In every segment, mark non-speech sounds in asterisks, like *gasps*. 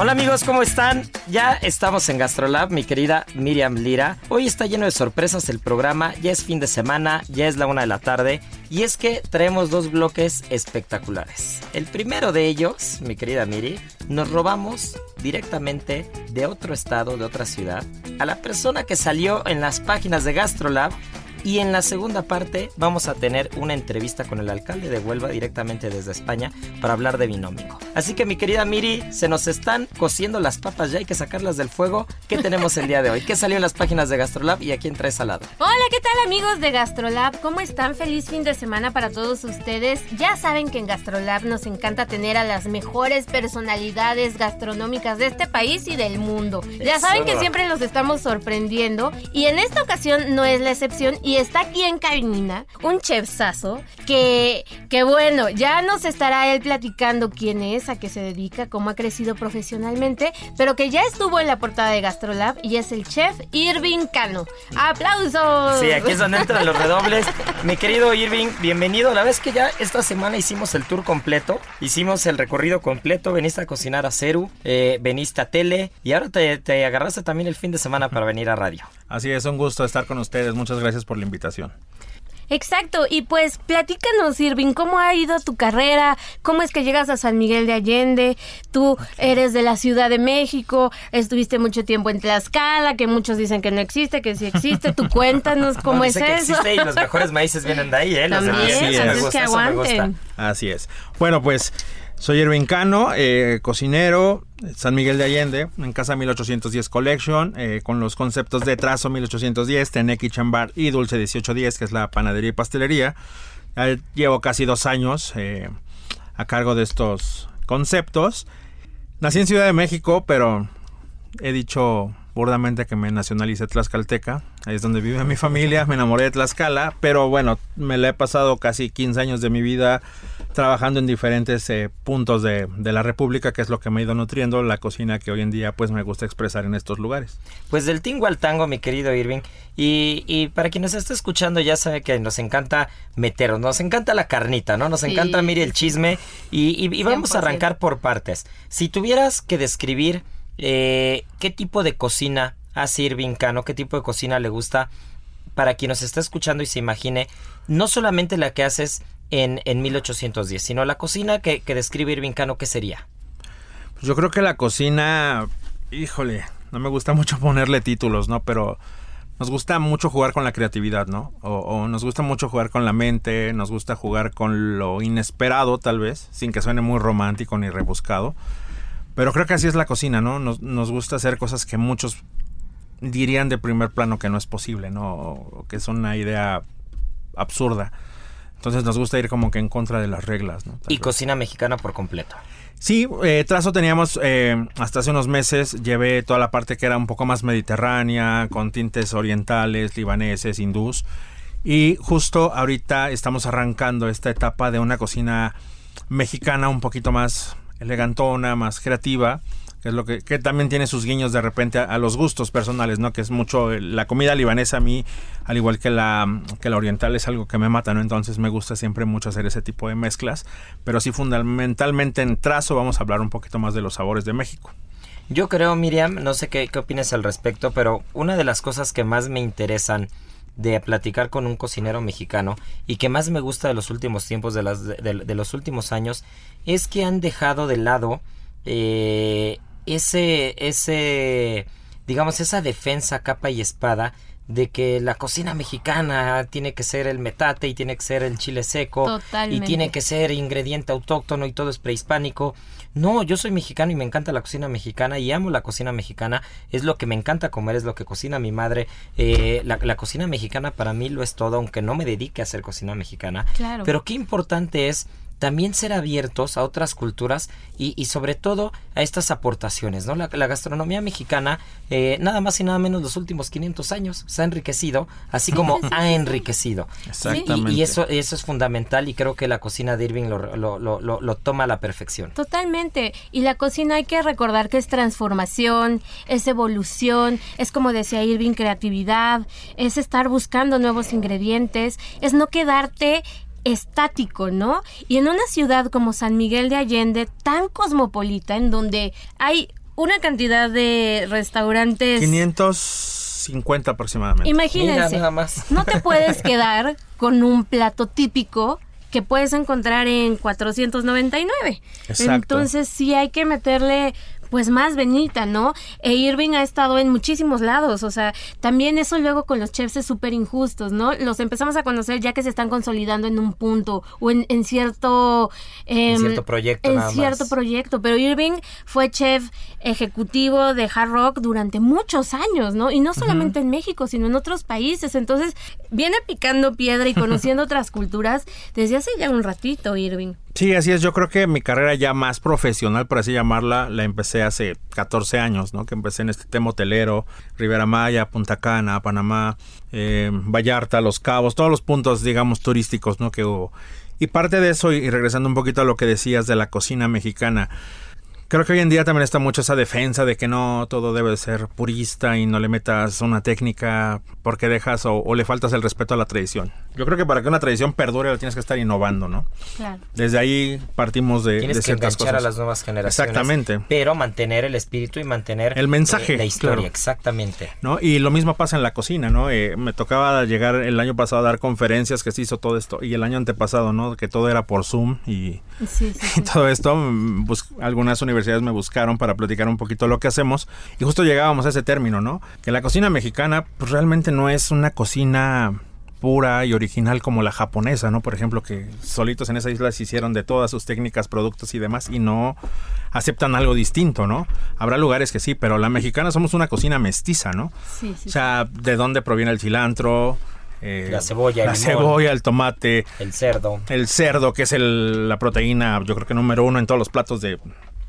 Hola amigos, ¿cómo están? Ya estamos en Gastrolab, mi querida Miriam Lira. Hoy está lleno de sorpresas el programa, ya es fin de semana, ya es la una de la tarde y es que traemos dos bloques espectaculares. El primero de ellos, mi querida Miri, nos robamos directamente de otro estado, de otra ciudad, a la persona que salió en las páginas de Gastrolab y en la segunda parte vamos a tener una entrevista con el alcalde de Huelva directamente desde España para hablar de binómico. Así que mi querida Miri, se nos están cociendo las papas, ya hay que sacarlas del fuego. ¿Qué tenemos el día de hoy? ¿Qué salió en las páginas de Gastrolab y a quién traes al lado? Hola, ¿qué tal amigos de Gastrolab? ¿Cómo están? Feliz fin de semana para todos ustedes. Ya saben que en Gastrolab nos encanta tener a las mejores personalidades gastronómicas de este país y del mundo. Ya saben que siempre los estamos sorprendiendo y en esta ocasión no es la excepción y está aquí en cabina un chefsazo que, que bueno, ya nos estará él platicando quién es, a qué se dedica, cómo ha crecido profesionalmente, pero que ya estuvo en la portada de Gastrolab y es el chef Irving Cano. ¡Aplausos! Sí, aquí es donde entran los redobles. Mi querido Irving, bienvenido. La vez que ya esta semana hicimos el tour completo, hicimos el recorrido completo, veniste a cocinar a Ceru, eh, veniste a tele y ahora te, te agarraste también el fin de semana para venir a radio. Así es, un gusto estar con ustedes. Muchas gracias por la invitación. Exacto, y pues platícanos, Irving, ¿cómo ha ido tu carrera? ¿Cómo es que llegas a San Miguel de Allende? Tú eres de la Ciudad de México, estuviste mucho tiempo en Tlaxcala, que muchos dicen que no existe, que sí existe. Tú cuéntanos *laughs* cómo No, es que eso. existe y los mejores maíces vienen de ahí, ¿eh? Los de También, maíz. así Me es gusta, que eso me aguanten. gusta. Así es. Bueno, pues soy Erwin Cano, eh, cocinero, San Miguel de Allende, en Casa 1810 Collection, eh, con los conceptos de trazo 1810, Tenequi Chambar y Dulce 1810, que es la panadería y pastelería. Llevo casi dos años eh, a cargo de estos conceptos. Nací en Ciudad de México, pero he dicho burdamente que me nacionalicé tlaxcalteca. Ahí es donde vive mi familia. Me enamoré de Tlaxcala. Pero bueno, me la he pasado casi 15 años de mi vida trabajando en diferentes eh, puntos de, de la República, que es lo que me ha ido nutriendo la cocina que hoy en día pues me gusta expresar en estos lugares. Pues del tingo al tango, mi querido Irving. Y, y para quien nos esté escuchando, ya sabe que nos encanta meternos, nos encanta la carnita, ¿no? Nos Sí, encanta, mire, el chisme. Y, y- y vamos a 100%. arrancar por partes. Si tuvieras que describir eh, qué tipo de cocina hace Irving Cano, qué tipo de cocina le gusta, para quien nos está escuchando y se imagine, no solamente la que haces en, en 1810, sino la cocina que, que describe Irving Cano, ¿qué sería? Pues yo creo que la cocina, híjole, no me gusta mucho ponerle títulos, ¿no? Pero nos gusta mucho jugar con la creatividad, ¿no? O, o nos gusta mucho jugar con la mente, nos gusta jugar con lo inesperado, tal vez, sin que suene muy romántico ni rebuscado. Pero creo que así es la cocina, ¿no? Nos, nos gusta hacer cosas que muchos dirían de primer plano que no es posible, ¿no? O que es una idea absurda. Entonces nos gusta ir como que en contra de las reglas, ¿no? Tal Y vez. cocina mexicana por completo. Sí, eh, trazo teníamos eh, hasta hace unos meses, llevé toda la parte que era un poco más mediterránea, con tintes orientales, libaneses, hindús. Y justo ahorita estamos arrancando esta etapa de una cocina mexicana un poquito más elegantona, más creativa, que es lo que, también tiene sus guiños de repente a, a los gustos personales, ¿no? Que es mucho eh, la comida libanesa a mí, al igual que la, que la oriental, es algo que me mata, ¿no? Entonces me gusta siempre mucho hacer ese tipo de mezclas, pero sí fundamentalmente en trazo vamos a hablar un poquito más de los sabores de México. Yo creo, Miriam, no sé qué, qué opinas al respecto, pero una de las cosas que más me interesan de platicar con un cocinero mexicano y que más me gusta de los últimos tiempos, de, las, de, los últimos años, es que han dejado de lado eh, ese, ese, digamos, esa defensa capa y espada de que la cocina mexicana tiene que ser el metate y tiene que ser el chile seco y tiene que ser ingrediente autóctono y todo es prehispánico. No, yo soy mexicano y me encanta la cocina mexicana y amo la cocina mexicana. Es lo que me encanta comer, es lo que cocina mi madre. Eh, la, la, cocina mexicana para mí lo es todo, aunque no me dedique a hacer cocina mexicana. Claro. Pero qué importante es también ser abiertos a otras culturas y, y sobre todo a estas aportaciones. ¿no? La, gastronomía mexicana, eh, nada más y nada menos los últimos 500 años, se ha enriquecido, así como *laughs* ha enriquecido. Exactamente. Y, eso, eso es fundamental y creo que la cocina de Irving lo, lo, lo, lo, toma a la perfección. Totalmente. Y la cocina hay que recordar que es transformación, es evolución, es como decía Irving, creatividad, es estar buscando nuevos ingredientes, es no quedarte estático, ¿no? Y en una ciudad como San Miguel de Allende, tan cosmopolita, en donde hay una cantidad de restaurantes... 550 aproximadamente. Imagínense, nada más. no te puedes *laughs* quedar con un plato típico que puedes encontrar en 499. Exacto. Entonces sí hay que meterle pues más Benita, ¿no? E Irving ha estado en muchísimos lados, o sea, también eso luego con los chefs es súper injustos, ¿no? Los empezamos a conocer ya que se están consolidando en un punto o en, cierto... en em, cierto proyecto. En cierto proyecto, pero Irving fue chef ejecutivo de Hard Rock durante muchos años, ¿no? Y no solamente en México, sino en otros países, entonces viene picando piedra y conociendo *laughs* otras culturas desde hace ya un ratito, Irving. Sí, así es. Yo creo que mi carrera ya más profesional, por así llamarla, la empecé hace 14 años, ¿no? Que empecé en este tema hotelero, Rivera Maya, Punta Cana, Panamá, eh, Vallarta, Los Cabos, todos los puntos, digamos, turísticos, ¿no? Que hubo. Y parte de eso, y regresando un poquito a lo que decías de la cocina mexicana, Creo que hoy en día también está mucho esa defensa de que no todo debe ser purista y no le metas una técnica porque dejas o, le faltas el respeto a la tradición. Yo creo que para que una tradición perdure la tienes que estar innovando, ¿no? Claro. Desde ahí partimos de, tienes de ciertas que a las nuevas generaciones. Exactamente. Pero mantener el espíritu y mantener el mensaje, eh, la historia, exactamente. ¿No? Y lo mismo pasa en la cocina, ¿no? Eh, me tocaba llegar el año pasado a dar conferencias que se hizo todo esto y el año antepasado, ¿no? Que todo era por Zoom y, *laughs* todo esto, pues, algunas universidades me buscaron para platicar un poquito lo que hacemos y justo llegábamos a ese término, ¿no? Que la cocina mexicana pues realmente no es una cocina pura y original como la japonesa, ¿no? Por ejemplo, que solitos en esa isla se hicieron de todas sus técnicas, productos y demás y no aceptan algo distinto, ¿no? Habrá lugares que sí, pero la mexicana somos una cocina mestiza, ¿no? Sí, sí. O sea, ¿de dónde proviene el cilantro? Eh, la cebolla, la cebolla, el tomate, el cerdo, el cerdo que es el, la proteína, yo creo que número uno en todos los platos de,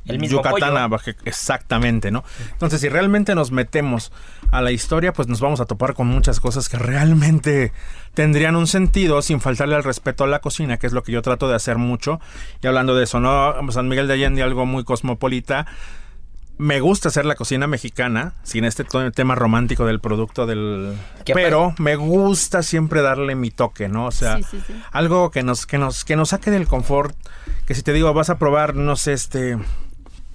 el mismo Yucatán, exactamente, ¿no? Entonces, si realmente nos metemos a la historia, pues nos vamos a topar con muchas cosas que realmente tendrían un sentido sin faltarle al respeto a la cocina, que es lo que yo trato de hacer mucho. Y hablando de eso, ¿no? San Miguel de Allende, algo muy cosmopolita. Me gusta hacer la cocina mexicana, sin este tema romántico del producto del... Pero me gusta siempre darle mi toque, ¿no? O sea, algo que nos, que, nos, que nos saque del confort, que si te digo, vas a probar, no sé, este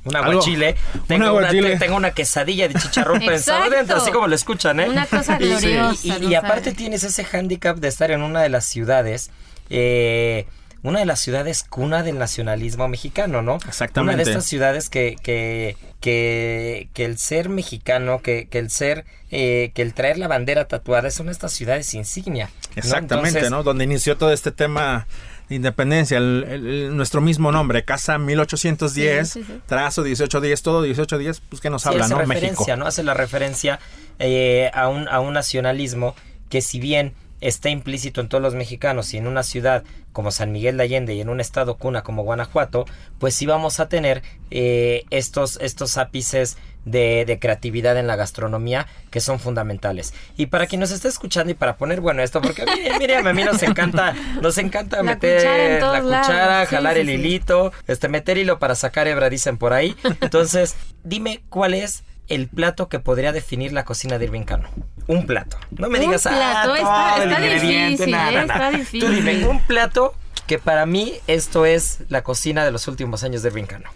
un aguachile. Tengo, una, tengo una quesadilla de chicharrón pensado dentro, así como lo escuchan, ¿eh? Una cosa *laughs* gloriosa. Y, aparte tienes ese hándicap de estar en una de las ciudades, eh, una de las ciudades cuna del nacionalismo mexicano, ¿no? Exactamente. Una de estas ciudades que, que, que, que el ser mexicano, que, que el ser, eh, que el traer la bandera tatuada es una de estas ciudades insignia. Exactamente, ¿no? Donde inició todo este tema Independencia, nuestro mismo nombre, Casa 1810, trazo 1810, todo 1810, pues que nos habla, hace ¿no? Referencia, México. ¿no? Hace la referencia eh, a, un, a un nacionalismo que si bien está implícito en todos los mexicanos y en una ciudad como San Miguel de Allende y en un estado cuna como Guanajuato, pues sí vamos a tener eh, estos, estos ápices de, creatividad en la gastronomía que son fundamentales. Y para quien nos esté escuchando y para poner bueno esto, porque Miriam, a mí nos encanta, nos encanta *laughs* meter la cuchara, jalar el hilito, este, meter hilo para sacar hebra, dicen por ahí. Entonces, dime cuál es el plato que podría definir la cocina de Irving Cano. Un plato. No me digas, ah, está, difícil, nada, está difícil. Tú dime, un plato que para mí esto es la cocina de los últimos años de Irving Cano.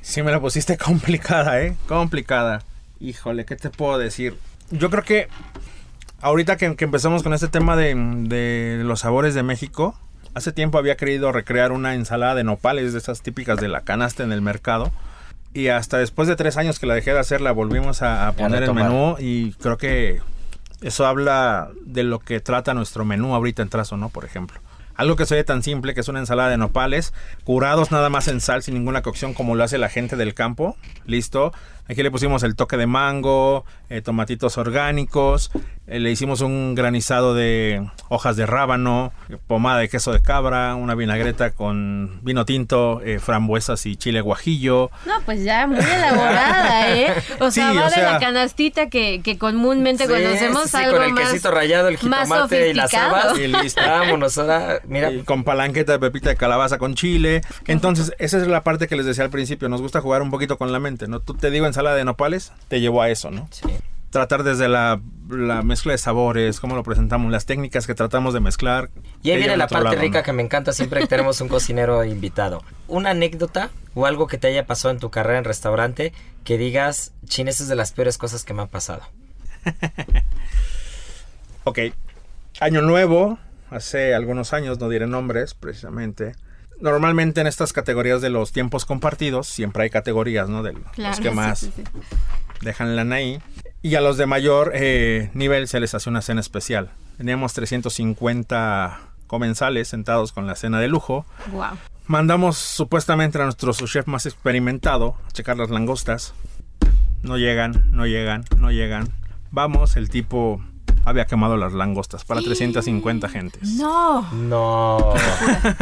Sí, me la pusiste *laughs* complicada, ¿eh? Complicada. Híjole, ¿qué te puedo decir? Yo creo que ahorita que, que empezamos con este tema de, de los sabores de México, hace tiempo había querido recrear una ensalada de nopales, de esas típicas de la canasta en el mercado. Y hasta después de tres años que la dejé de hacer, la volvimos a, a poner en menú y creo que eso habla de lo que trata nuestro menú ahorita en trazo, ¿no? Por ejemplo. Algo que se oye tan simple que es una ensalada de nopales, curados nada más en sal sin ninguna cocción como lo hace la gente del campo. Listo. Aquí le pusimos el toque de mango, eh, tomatitos orgánicos, eh, le hicimos un granizado de hojas de rábano, eh, pomada de queso de cabra, una vinagreta con vino tinto, eh, frambuesas y chile guajillo. No, pues ya muy elaborada, *laughs* ¿eh? O sea, Sí, va o de sea- la canastita que, que comúnmente Sí, conocemos sí, algo con el más, quesito rallado, el jitomate y las sofisticado. habas. Y listo. Vámonos, ahora, mira. Y con palanqueta de pepita de calabaza con chile. Entonces, esa es la parte que les decía al principio. Nos gusta jugar un poquito con la mente, ¿no? Tú te digo ensalada de nopales, te llevo a eso, ¿no? Sí. Tratar desde la, la mezcla de sabores, cómo lo presentamos, las técnicas que tratamos de mezclar. Y ahí viene la parte lado, rica ¿no? que me encanta siempre que tenemos un cocinero invitado. Una anécdota o algo que te haya pasado en tu carrera en restaurante que digas, chin, es de las peores cosas que me han pasado. *laughs* Ok. Año nuevo, hace algunos años, no diré nombres precisamente. Normalmente en estas categorías de los tiempos compartidos, siempre hay categorías, ¿no? De los que sí, más sí, sí. dejan lana ahí. Y a los de mayor eh, nivel se les hace una cena especial. Teníamos 350 comensales sentados con la cena de lujo. Guau. Mandamos supuestamente a nuestro chef más experimentado a checar las langostas. No llegan, no llegan, no llegan. Vamos, el tipo había quemado las langostas para 350 gentes. No. No. *laughs*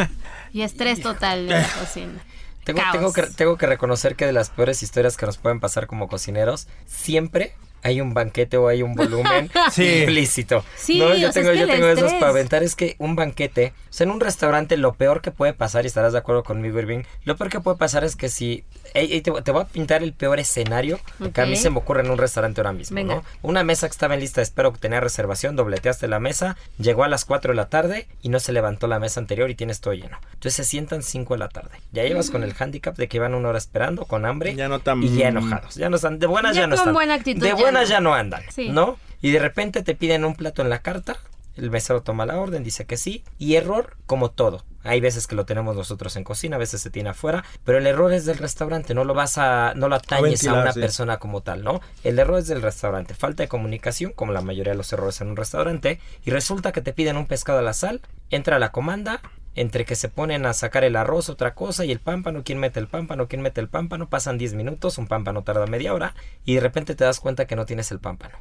*laughs* Y estrés total de la *laughs* cocina. Tengo, que, tengo que reconocer que de las peores historias que nos pueden pasar como cocineros, siempre hay un banquete o hay un volumen *laughs* Sí. implícito. Sí, no, o yo sea, tengo, es que yo tengo esos para aventar. Es que un banquete, o sea, en un restaurante lo peor que puede pasar, y estarás de acuerdo conmigo, Irving, lo peor que puede pasar es que si... ey, ey, te, te voy a pintar el peor escenario que a mí se me ocurre en un restaurante ahora mismo, Venga. ¿no? Una mesa que estaba en lista de espero que tenía reservación, dobleteaste la mesa, llegó a las 4 de la tarde y no se levantó la mesa anterior y tienes todo lleno. Entonces se sientan 5 de la tarde. Ya llevas con el handicap de que van una hora esperando, con hambre Ya no tan- y ya enojados. Ya no están, de buenas Ya ya, no con están. buena actitud de ya buenas ya no andan, Sí. ¿no? Y de repente te piden un plato en la carta, el mesero toma la orden, dice que sí, y error como todo. Hay veces que lo tenemos nosotros en cocina, a veces se tiene afuera, pero el error es del restaurante, no lo vas a, no lo atañes a, ventilar, una sí. persona como tal, ¿no? El error es del restaurante, falta de comunicación, como la mayoría de los errores en un restaurante, y resulta que te piden un pescado a la sal, entra la comanda, entre que se ponen a sacar el arroz, otra cosa, y el pámpano, quién mete el pámpano, quién mete el pámpano, pasan 10 minutos, un pámpano tarda media hora, y de repente te das cuenta que no tienes el pámpano.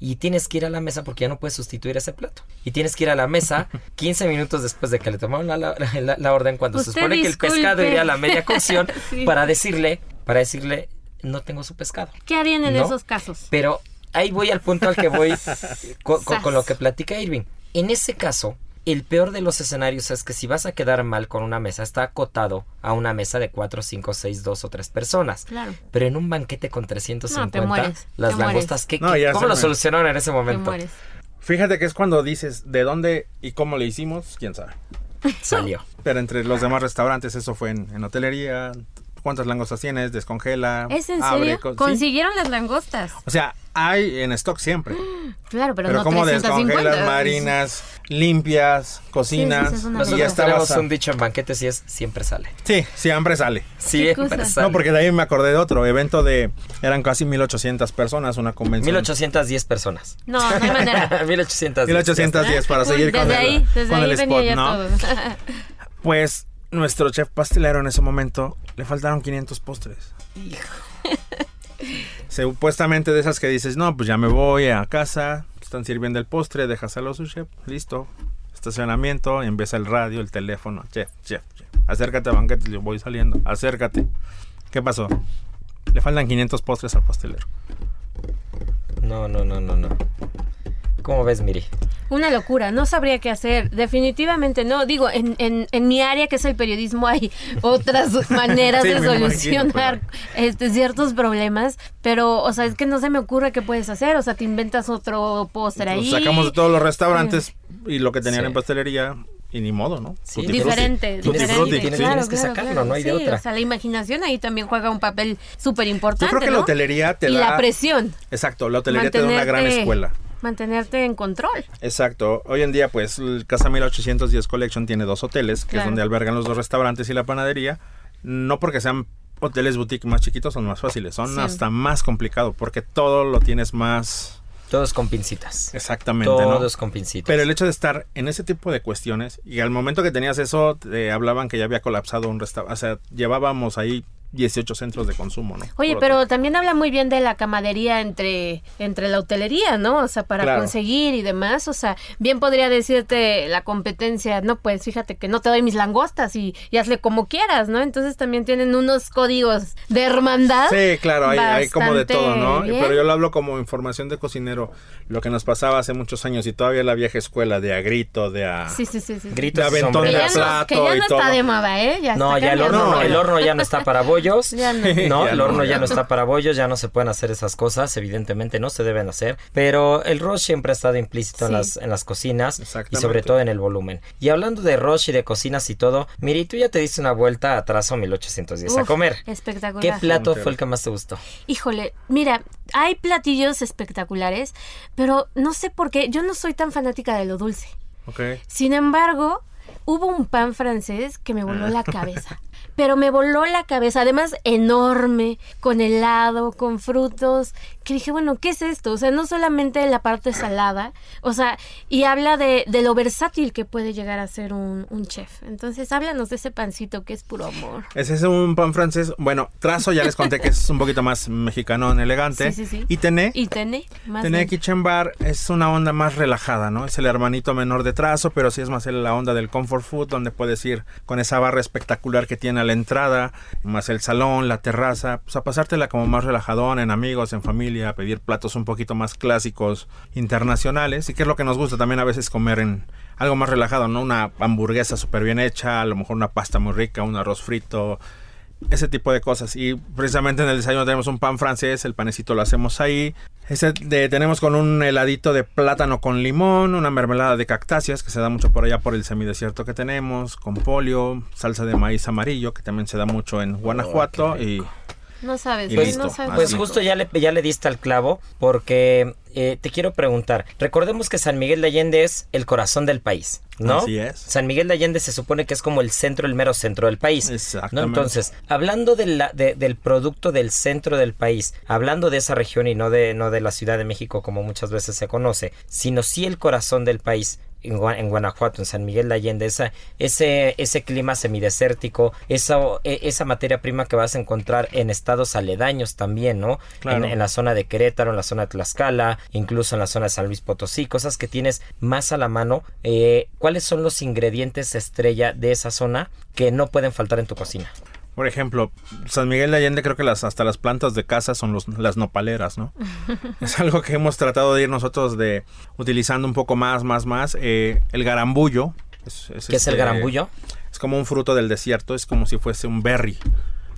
Y tienes que ir a la mesa porque ya no puedes sustituir ese plato. Y tienes que ir a la mesa *laughs* 15 minutos después de que le tomaron la, la- la- la orden cuando se supone que el pescado iría a la media *laughs* cocción Sí. para decirle, para decirle, no tengo su pescado. ¿Qué harían en ¿No? esos casos? Pero ahí voy al punto al que voy *laughs* con, con lo que platica Irving. En ese caso, el peor de los escenarios es que si vas a quedar mal con una mesa, está acotado a una mesa de 4, 5, 6, 2 o 3 personas. Claro. Pero en un banquete con 350, No, te mueres, las te langostas, ¿qué, No, ¿cómo lo solucionaron en ese Te momento? mueres. Fíjate que es cuando dices de dónde y cómo le hicimos, quién sabe. *laughs* Salió. Pero entre los demás restaurantes, eso fue en, en hotelería. ¿Cuántas langostas tienes? Descongela. ¿Es en abre, serio? co- sí. Consiguieron las langostas. O sea, hay en stock siempre. *gasps* Claro, pero, Pero, no como 350. descongelas, marinas, limpias, cocinas. Sí, sí, sí, es una y ya tenemos un dicho en banquetes y es siempre sale. Sí, siempre sale. Siempre sale. No, porque de ahí me acordé de otro evento de... Eran casi 1800 personas, una convención. 1810 personas. No, no hay manera. *laughs* 1810. 1810 para Uy, seguir con el, ahí, desde con ahí el venía spot, ya ¿no? todo. *laughs* Pues nuestro chef pastelero en ese momento le faltaron 500 postres. Supuestamente de esas que dices, no, pues ya me voy a casa, están sirviendo el postre, déjaselo a su chef, listo. Estacionamiento, empieza el radio, el teléfono, chef, chef, chef. Acércate a banquete, yo voy saliendo, acércate. ¿Qué pasó? Le faltan 500 postres al pastelero. No, no, no, no, no. ¿Cómo ves, Miri? Una locura, no sabría qué hacer. Definitivamente no. Digo, en, en, en mi área, que es el periodismo, hay otras *laughs* maneras Sí, de imagino, solucionar este, ciertos problemas, pero, o sea, es que no se me ocurre qué puedes hacer. O sea, te inventas otro postre ahí. Sacamos de todos los restaurantes y lo que tenían Sí. en pastelería y ni modo, ¿no? Sí, Tutti. Diferente, Tutti diferente. Tienes- que sacarlo, no hay de otra. O sea, la imaginación ahí también juega un papel súper importante. Yo creo que la hotelería te y da... la presión. Exacto, la hotelería te da una gran escuela. Mantenerte en control. Exacto. Hoy en día, pues, el Casa 1810 Collection tiene dos hoteles, que Claro. es donde albergan los dos restaurantes y la panadería. No porque sean hoteles boutique más chiquitos, son más fáciles. Son Sí. hasta más complicado, porque todo lo tienes más Todos con pincitas. exactamente, ¿no? Todos con pincitas. Pero el hecho de estar en ese tipo de cuestiones, y al momento que tenías eso, te hablaban que ya había colapsado un restaurante. O sea, llevábamos ahí 18 centros de consumo, ¿no? Oye, Por pero también habla muy bien de la camadería entre, entre la hotelería, ¿no? O sea, para Claro. conseguir y demás. O sea, bien podría decirte la competencia, no, pues fíjate que no te doy mis langostas y, y hazle como quieras, ¿no? Entonces también tienen unos códigos de hermandad. Sí, claro, hay, hay como de todo, ¿no? bien. Pero yo lo hablo como información de cocinero, lo que nos pasaba hace muchos años y todavía la vieja escuela de a grito, de a... Sí, sí, sí. sí. Gritos de y aventón Que ya no, plato que ya y no todo. está de moda, ¿eh? Ya No, está ya el horno, No, el horno ya no está para bollos. Ya no. *laughs* No, Ya el no, horno ya ya no está para bollos, ya no se pueden hacer esas cosas, evidentemente no se deben hacer, pero el rush siempre ha estado implícito en, las, en las cocinas y sobre todo en el volumen. Y hablando de rush y de cocinas y todo, Miri, tú ya te diste una vuelta a Trazo 1810 a Uf, comer. Espectacular. ¿Qué plato fue el que más te gustó? Híjole, mira, hay platillos espectaculares, pero no sé por qué, yo no soy tan fanática de lo dulce. Ok. Sin embargo, hubo un pan francés que me voló la *laughs* cabeza. Pero me voló la cabeza, además enorme, con helado, con frutos, que dije, bueno, ¿qué es esto? O sea, no solamente la parte salada, o sea, y habla de, de lo versátil que puede llegar a ser un, un chef. Entonces, háblanos de ese pancito que es puro amor. Ese es un pan francés. Bueno, trazo ya les conté que es un poquito más mexicano, elegante. Sí, sí, sí. Y tené. Y tené, más Tené bien. Kitchen Bar es una onda más relajada, ¿no? Es el hermanito menor de trazo, pero sí es más la onda del comfort food, donde puedes ir con esa barra espectacular que tiene a la entrada, más el salón, la terraza, pues a pasártela como más relajadón, en amigos, en familia, a pedir platos un poquito más clásicos, internacionales, y que es lo que nos gusta también a veces comer en algo más relajado, ¿no? Una hamburguesa súper bien hecha, a lo mejor una pasta muy rica, un arroz frito, ese tipo de cosas. Y precisamente en el desayuno tenemos un pan francés, el panecito lo hacemos ahí. Ese de- tenemos con un heladito de plátano con limón, una mermelada de cactáceas que se da mucho por allá por el semidesierto que tenemos, con polio, salsa de maíz amarillo que también se da mucho en Guanajuato y No sabes, Y pues, listo, no sabes. Pues justo ya le, ya le diste al clavo porque eh, te quiero preguntar, recordemos que San Miguel de Allende es el corazón del país, ¿no? Así es. San Miguel de Allende se supone que es como el centro, el mero centro del país. ¿no? Exactamente. Entonces, hablando de la- de- del producto del centro del país, hablando de esa región y no de, no de la Ciudad de México como muchas veces se conoce, sino sí el corazón del país, en, Gua- en Guanajuato, en San Miguel de Allende, esa, ese, ese clima semidesértico, esa, e- esa materia prima que vas a encontrar en estados aledaños también, ¿no? Claro. En, en la zona de Querétaro, en la zona de Tlaxcala, incluso en la zona de San Luis Potosí, cosas que tienes más a la mano. Eh, ¿Cuáles son los ingredientes estrella de esa zona que no pueden faltar en tu cocina? Por ejemplo, San Miguel de Allende creo que las hasta las plantas de casa son los, las nopaleras, ¿no? *laughs* es algo que hemos tratado de ir nosotros de utilizando un poco más, más, más. Eh, el garambullo. Es, ¿Qué es el este, garambullo? Es como un fruto del desierto, es como si fuese un berry.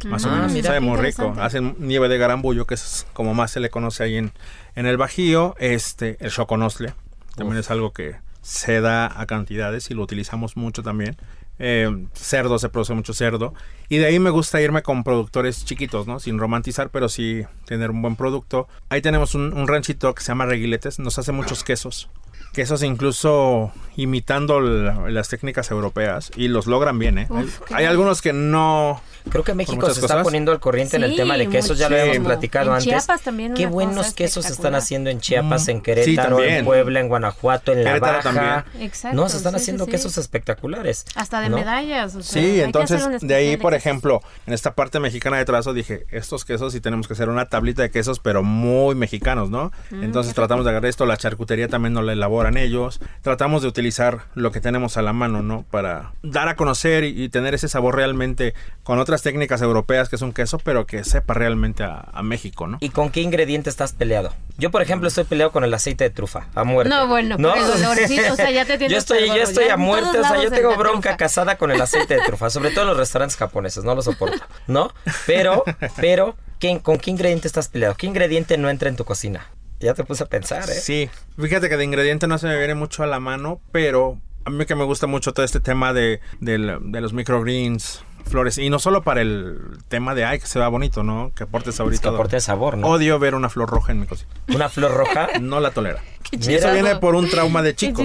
Más o Ah, menos, mira. sabe muy rico. Hacen nieve de garambullo, que es como más se le conoce ahí en, en el Bajío. Este, el choconostle, también es algo que se da a cantidades y lo utilizamos mucho también. Eh, cerdo, se produce mucho cerdo. Y de ahí me gusta irme con productores chiquitos, ¿no? Sin romantizar, pero sí tener un buen producto. Ahí tenemos un, un ranchito que se llama Reguiletes, nos hace muchos quesos. Quesos incluso imitando la- las técnicas europeas y los logran bien, ¿eh? Uf, hay algunos que no... Creo que México se está cosas. poniendo al corriente en el tema de quesos, ya lo habíamos platicado En antes. Chiapas también Qué buenos quesos están haciendo en Chiapas, en Sí, Querétaro, en. Puebla, en Guanajuato, en La Querétaro Baja. también. Exacto, No, se están sí, haciendo sí. quesos espectaculares. Hasta de ¿no? medallas. o sea, hay Sí, entonces de ahí, por quesos. ejemplo, en esta parte mexicana de trazo dije, estos quesos sí tenemos que hacer una tablita de quesos, pero muy mexicanos, ¿no? Mm, entonces tratamos de agarrar esto, la charcutería también nos la elaboran ellos, tratamos de utilizar lo que tenemos a la mano, ¿no? Para dar a conocer y, y tener ese sabor realmente con otras técnicas europeas que es un queso, pero que sepa realmente a, a México, ¿no? ¿Y con qué ingrediente estás peleado? Yo, por ejemplo, estoy peleado con el aceite de trufa, a muerte. No, bueno, por el olorcito, o sea, ya te *laughs* tienes Yo estoy, yo estoy a muerte, o sea, yo tengo bronca trufa. casada con el aceite de trufa, sobre todo en los restaurantes japoneses, no lo soporto, ¿no? Pero, pero, ¿quién, ¿con qué ingrediente estás peleado? ¿Qué ingrediente no entra en tu cocina? Ya te puse a pensar, ¿eh? Sí, fíjate que de ingrediente no se me viene mucho a la mano, pero a mí que me gusta mucho todo este tema de, del- de los microgreens, flores, y no solo para el tema de, ay, que se vea bonito, ¿no? Que aporte Es saborito. que aporte sabor, ¿no? Odio ver una flor roja en mi cocina. Una flor roja. No la tolera. Y eso viene por un trauma de Qué chico.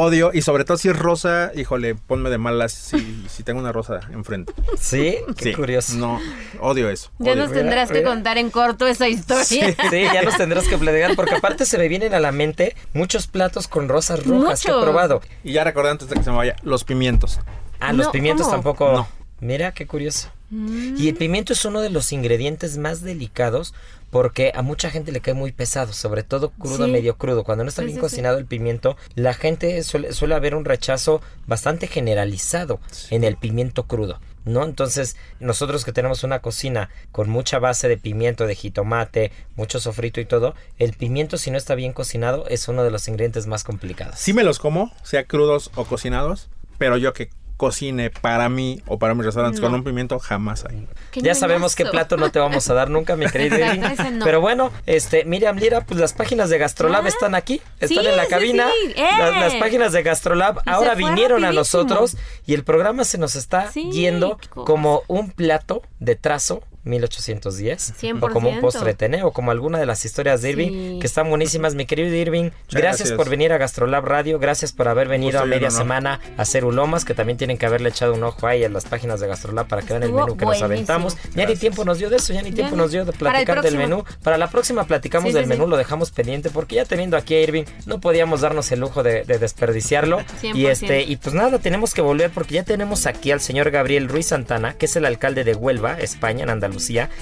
Odio, y sobre todo si es rosa, híjole, ponme de malas si, *laughs* si tengo una rosa enfrente. Sí, qué Sí, curioso. No, odio eso. Ya odio. nos tendrás que mira. contar en corto esa historia. *laughs* Sí, ya nos tendrás que platicar porque aparte se me vienen a la mente muchos platos con rosas rojas que he probado. Y ya recordé antes de que se me vaya, los pimientos. Ah, los No, pimientos ¿cómo? tampoco. No. Mira qué curioso. Y el pimiento es uno de los ingredientes más delicados porque a mucha gente le cae muy pesado, sobre todo crudo, Sí. medio crudo. Cuando no está Sí, bien sí, cocinado el pimiento, la gente suele, suele haber un rechazo bastante generalizado en el pimiento crudo. ¿No? Entonces, nosotros que tenemos una cocina con mucha base de pimiento, de jitomate, mucho sofrito y todo, el pimiento si no está bien cocinado es uno de los ingredientes más complicados. Sí me los como, sea crudos o cocinados, pero yo que cocine para mí o para mis restaurantes No. con un pimiento jamás hay. Ya sabemos qué plato no te vamos a dar nunca, mi no. Pero bueno, este, Miriam Lira, pues las páginas de Gastrolab Ah. están aquí, están Sí, en la cabina. sí. ¡Eh! Las, las páginas de Gastrolab ahora vinieron a nosotros y el programa se nos está Sí, yendo como un plato de trazo 1810 o como un 100%. postre tené o como alguna de las historias de Irving Sí. que están buenísimas mi querido Irving gracias, gracias. por venir a Gastrolab Radio gracias por haber venido a y media semana a hacer ulomas que también tienen que haberle echado un ojo ahí a las páginas de Gastrolab para que vean el menú que nos aventamos ya ni tiempo nos dio de eso ya ni Ya tiempo no. nos dio de platicar del menú para la próxima platicamos Sí, del sí, menú sí. lo dejamos pendiente porque ya teniendo aquí a Irving no podíamos darnos el lujo de, de desperdiciarlo y 100%. este y pues nada tenemos que volver porque ya tenemos aquí al señor Gabriel Ruiz Santana que es el alcalde de Huelva España en Andalucía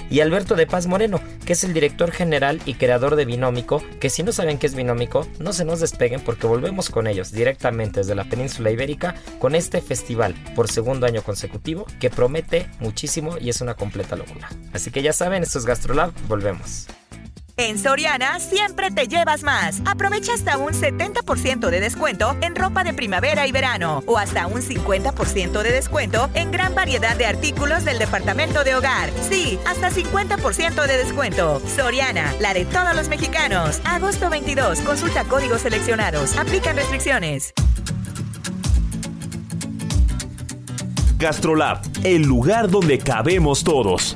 y Alberto de Paz Moreno que es el director general y creador de Binómico que si no saben qué es Binómico no se nos despeguen porque volvemos con ellos directamente desde la península ibérica con este festival por segundo año consecutivo que promete muchísimo y es una completa locura. Así que ya saben esto es Gastrolab volvemos En Soriana siempre te llevas más. Aprovecha hasta un 70% de descuento en ropa de primavera y verano o hasta un 50% de descuento en gran variedad de artículos del departamento de hogar. Sí, hasta 50% de descuento. Soriana, la de todos los mexicanos. Agosto 22, consulta códigos seleccionados. Aplican restricciones. Gastrolab, el lugar donde cabemos todos.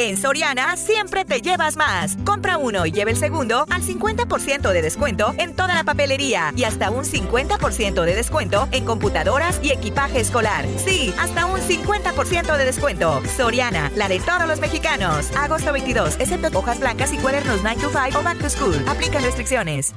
En Soriana siempre te llevas más. Compra uno y lleva el segundo al 50% de descuento en toda la papelería y hasta un 50% de descuento en computadoras y equipaje escolar. Sí, hasta un 50% de descuento. Soriana, la de todos los mexicanos. Agosto 22, excepto hojas blancas y cuadernos 9 to 5 o back to school. Aplican restricciones.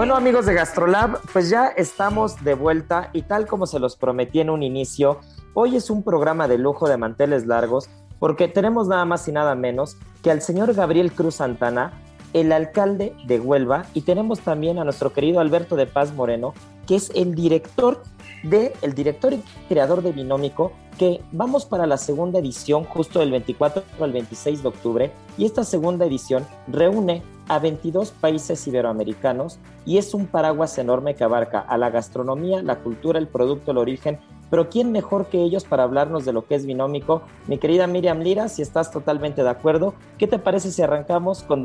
Bueno amigos de Gastrolab, pues ya estamos de vuelta y tal como se los prometí en un inicio, hoy es un programa de lujo de manteles largos porque tenemos nada más y nada menos que al señor Gabriel Cruz Santana, el alcalde de Huelva, y tenemos también a nuestro querido Alberto de Paz Moreno, que es el director de el director y creador de Binómico, que vamos para la segunda edición justo del 24 al 26 de octubre y esta segunda edición reúne a 22 países iberoamericanos y es un paraguas enorme que abarca a la gastronomía, la cultura, el producto, el origen, pero ¿quién mejor que ellos para hablarnos de lo que es binómico? Mi querida Miriam Lira, si estás totalmente de acuerdo, ¿qué te parece si arrancamos con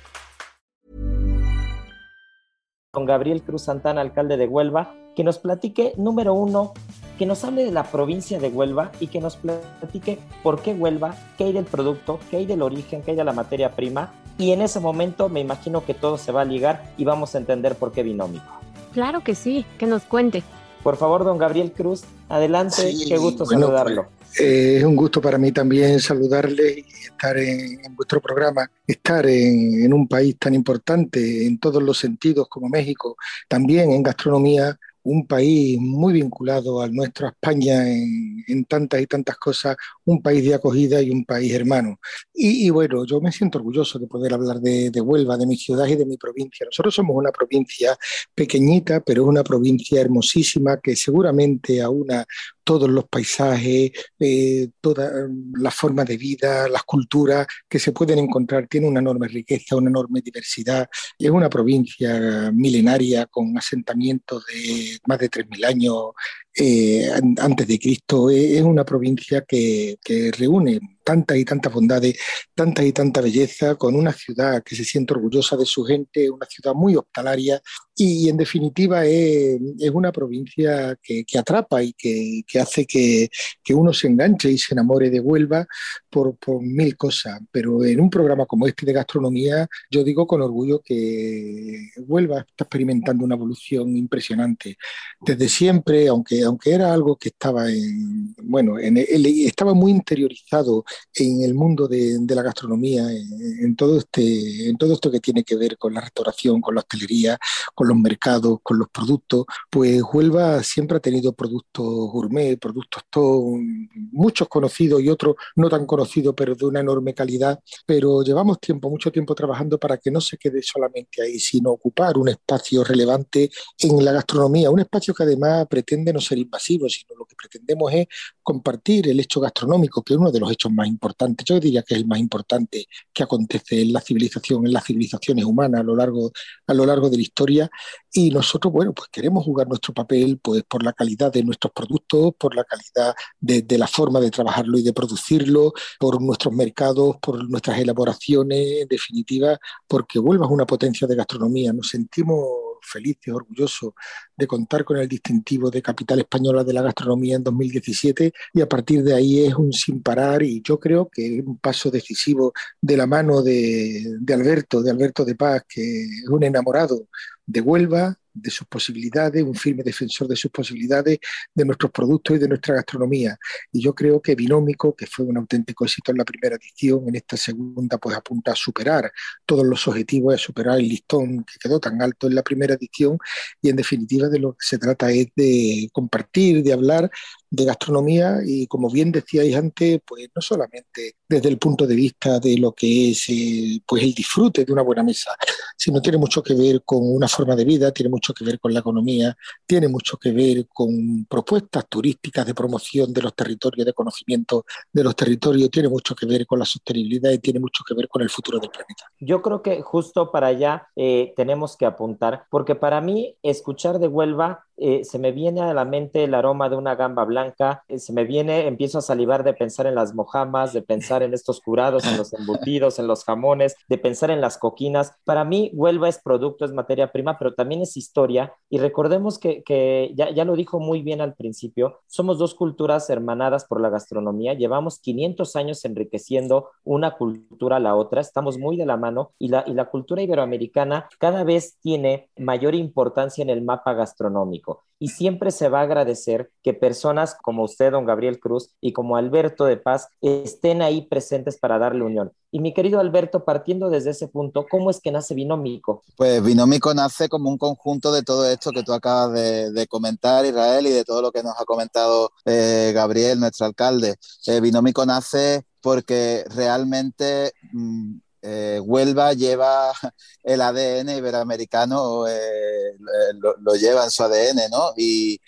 Con Gabriel Cruz Santana, alcalde de Huelva, que nos platique, número uno, que nos hable de la provincia de Huelva y que nos platique por qué Huelva, qué hay del producto, qué hay del origen, qué hay de la materia prima. Y en ese momento me imagino que todo se va a ligar y vamos a entender por qué binómico. Claro que sí, que nos cuente. Por favor, don Gabriel Cruz, adelante, qué gusto saludarlo. Pues, eh, es un gusto para mí también saludarle y estar en, vuestro programa, estar en, un país tan importante en todos los sentidos como México, también en gastronomía, un país muy vinculado al nuestro, España, en, tantas y tantas cosas, un país de acogida y un país hermano. Y, bueno, yo me siento orgulloso de poder hablar de, de, Huelva, de mi ciudad y de mi provincia. Nosotros somos una provincia pequeñita, pero es una provincia hermosísima que seguramente aúna todos los paisajes, eh, todas las formas de vida, las culturas que se pueden encontrar. Tiene una enorme riqueza, una enorme diversidad. Es una provincia milenaria con asentamientos de más de 3.000 años eh, antes de Cristo. Es una provincia que, que reúne tantas y tantas bondades, tanta y tanta belleza, con una ciudad que se siente orgullosa de su gente, una ciudad muy hospitalaria y, en definitiva es, una provincia que, atrapa y que, hace que, uno se enganche y se enamore de Huelva por, mil cosas. Pero en un programa como este de gastronomía, yo digo con orgullo que Huelva está experimentando una evolución impresionante. Desde siempre, aunque, aunque era algo que estaba en, bueno, en, estaba muy interiorizado en el mundo de, la gastronomía, en, todo este, en todo esto que tiene que ver con la restauración, con la hostelería, con los mercados, con los productos, pues Huelva siempre ha tenido productos gourmet, productos todo, muchos conocidos y otros no tan conocidos, pero de una enorme calidad. Pero llevamos tiempo, mucho tiempo trabajando para que no se quede solamente ahí, sino ocupar un espacio relevante en la gastronomía, un espacio que además pretende no ser invasivo, sino lo que pretendemos es compartir el hecho gastronómico, que es uno de los hechos más importante, yo diría que es el más importante que acontece en la civilización, en las civilizaciones humanas a lo largo, a lo largo de la historia. Y nosotros, bueno, pues queremos jugar nuestro papel pues por la calidad de nuestros productos, por la calidad de, de la forma de trabajarlo y de producirlo, por nuestros mercados, por nuestras elaboraciones, en definitiva, porque vuelvas una potencia de gastronomía. Nos sentimos felices, orgullosos de contar con el distintivo de capital española de la gastronomía en 2017 y a partir de ahí es un sin parar y yo creo que es un paso decisivo de la mano de, de Alberto, de Alberto de Paz, que es un enamorado de Huelva, de sus posibilidades, un firme defensor de sus posibilidades, de nuestros productos y de nuestra gastronomía. Y yo creo que Binómico, que fue un auténtico éxito en la primera edición, en esta segunda pues apunta a superar todos los objetivos, a superar el listón que quedó tan alto en la primera edición y en definitiva de lo que se trata es de compartir, de hablar de gastronomía y como bien decíais antes, pues no solamente desde el punto de vista de lo que es eh, pues el disfrute de una buena mesa, sino tiene mucho que ver con una forma de vida, tiene mucho que ver con la economía, tiene mucho que ver con propuestas turísticas de promoción de los territorios, de conocimiento de los territorios, tiene mucho que ver con la sostenibilidad y tiene mucho que ver con el futuro del planeta. Yo creo que justo para allá eh, tenemos que apuntar, porque para mí escuchar de Huelva eh, se me viene a la mente el aroma de una gamba blanca, eh, se me viene, empiezo a salivar de pensar en las mojamas, de pensar en estos curados, en los embutidos, en los jamones, de pensar en las coquinas. Para mí, Huelva es producto, es materia prima, pero también es historia. Y recordemos que, que ya, ya lo dijo muy bien al principio, somos dos culturas hermanadas por la gastronomía, llevamos 500 años enriqueciendo una cultura a la otra, estamos muy de la mano y la, y la cultura iberoamericana cada vez tiene mayor importancia en el mapa gastronómico y siempre se va a agradecer que personas como usted, don Gabriel Cruz, y como Alberto de Paz estén ahí presentes para darle unión. Y mi querido Alberto, partiendo desde ese punto, ¿cómo es que nace Binómico? Pues Binómico nace como un conjunto de todo esto que tú acabas de, comentar, Israel, y de todo lo que nos ha comentado eh, Gabriel, nuestro alcalde. Eh, Binómico nace porque realmente... Mm, eh, Huelva lleva el ADN iberoamericano, eh, lo, lleva en su ADN, ¿no? Y,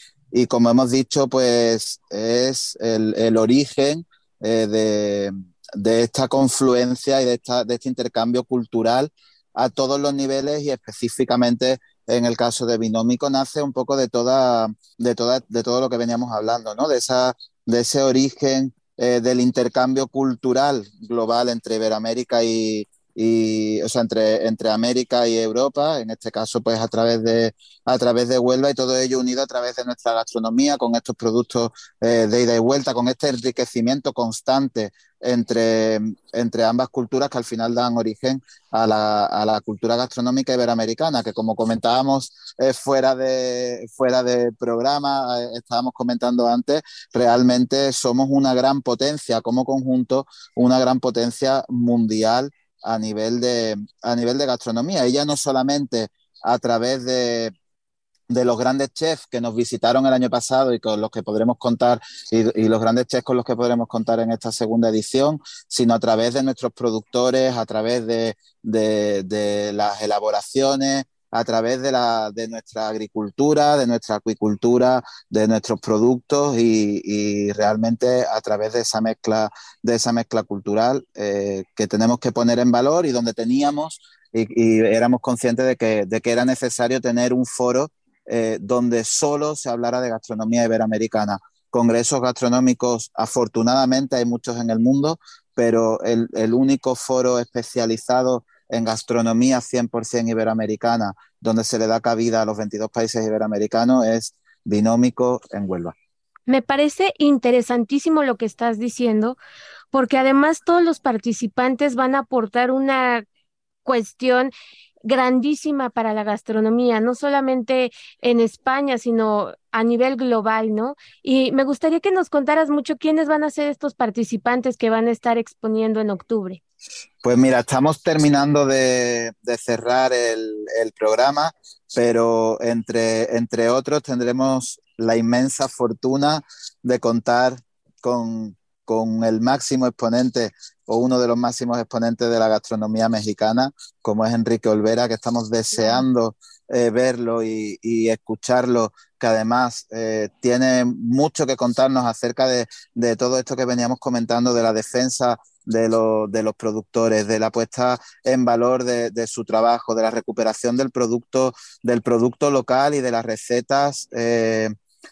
como hemos dicho, pues es el, origen eh, de, esta confluencia y de, este intercambio cultural a todos los niveles y específicamente en el caso de Binómico nace un poco de toda, de todo lo que veníamos hablando, ¿no? De ese origen eh, del intercambio cultural global entre Iberoamérica y, y, o sea, entre, entre América y Europa, en este caso, pues a través de, a través de Huelva y todo ello unido a través de nuestra gastronomía, con estos productos eh, de ida y vuelta, con este enriquecimiento constante entre, entre ambas culturas que al final dan origen a la, a la cultura gastronómica iberoamericana, que como comentábamos fuera, de, fuera de programa, eh, estábamos comentando antes, realmente somos una gran potencia como conjunto, una gran potencia mundial a nivel de, a nivel de gastronomía. Ella no solamente a través de, de los grandes chefs que nos visitaron el año pasado y con los que podremos contar, y, los grandes chefs con los que podremos contar en esta segunda edición, sino a través de nuestros productores, a través de, de las elaboraciones, a través de, la, de nuestra agricultura, de nuestra acuicultura, de nuestros productos y, realmente a través de esa mezcla, de esa mezcla cultural eh, que tenemos que poner en valor y donde teníamos y, éramos conscientes de que, de que, era necesario tener un foro eh, donde solo se hablara de gastronomía iberoamericana. Congresos gastronómicos, afortunadamente hay muchos en el mundo, pero el, único foro especializado en gastronomía 100% iberoamericana, donde se le da cabida a los 22 países iberoamericanos, es binómico en Huelva. Me parece interesantísimo lo que estás diciendo, porque además todos los participantes van a aportar una cuestión grandísima para la gastronomía, no solamente en España, sino a nivel global, ¿no? Y me gustaría que nos contaras mucho quiénes van a ser estos participantes que van a estar exponiendo en octubre. Pues mira, estamos terminando de, cerrar el, programa, pero entre, entre otros tendremos la inmensa fortuna de contar con, con el máximo exponente o uno de los máximos exponentes de la gastronomía mexicana, como es Enrique Olvera, que estamos deseando eh, verlo y, escucharlo, que además eh, tiene mucho que contarnos acerca de, todo esto que veníamos comentando, de la defensa de, los productores, de la puesta en valor de, su trabajo, de la recuperación del producto, del producto local y de las recetas. Eh,